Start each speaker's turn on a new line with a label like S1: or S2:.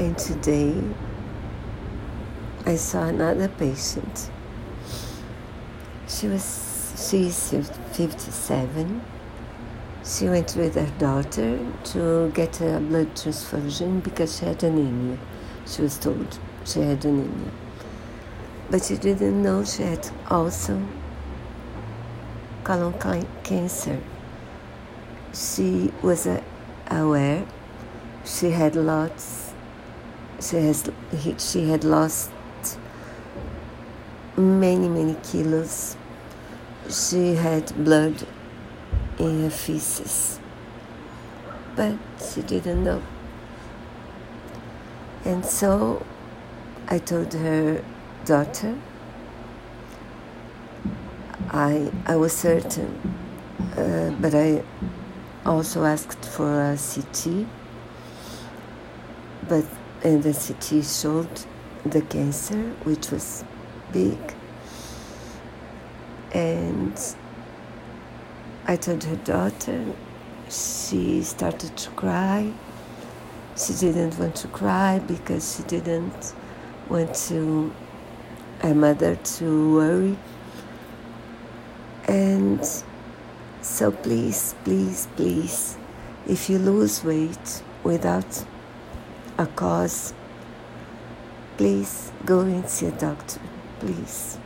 S1: And today I saw another patient. She was she's 57. She went with her daughter to get a blood transfusion because she had anemia. She was told she had anemia. But she didn't know she had also colon cancer. She was aware she had lots she has she had lost many many kilos. She had blood in her feces. But she didn't know. And so i told her daughter i i was certain uh, but i also asked for a ct but and the CT showed the cancer, which was big. And I told her daughter, she started to cry. She didn't want to cry because she didn't want to her mother to worry. And so please, please, please, if you lose weight without a cause, please go and see a doctor, please.